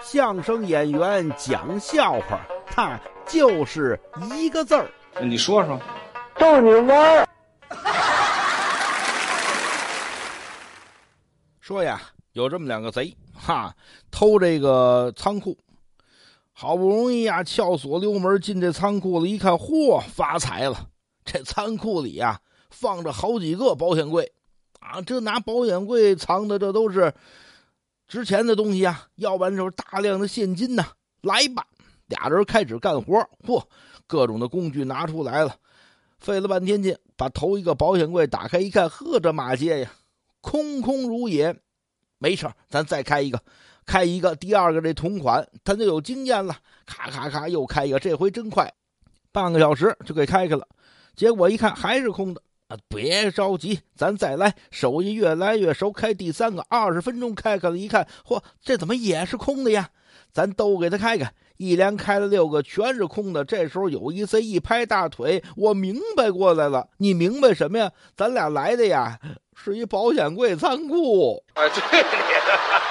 相声演员讲笑话，他就是一个字儿。你说说，逗你玩儿。说呀，有这么两个贼，哈，偷这个仓库，好不容易呀，撬锁溜门进这仓库了，一看，嚯，发财了！这仓库里呀，放着好几个保险柜，啊，这拿保险柜藏的，这都是。值钱的东西啊，要不然就是大量的现金呐。来吧，俩人开始干活。嚯，各种的工具拿出来了，费了半天劲，把头一个保险柜打开一看，呵，这马街呀，空空如也。没事咱再开一个，开一个，第二个这同款，他就有经验了。咔咔咔，又开一个，这回真快，半个小时就给开开了。结果一看还是空的。别着急，咱再来，手艺越来越熟。开第三个，二十分钟开开了，一看，嚯，这怎么也是空的呀？咱都给他开开，一连开了六个，全是空的。这时候有一 C 一拍大腿，我明白过来了，你明白什么呀？咱俩来的呀，是一保险柜仓库。哎，对。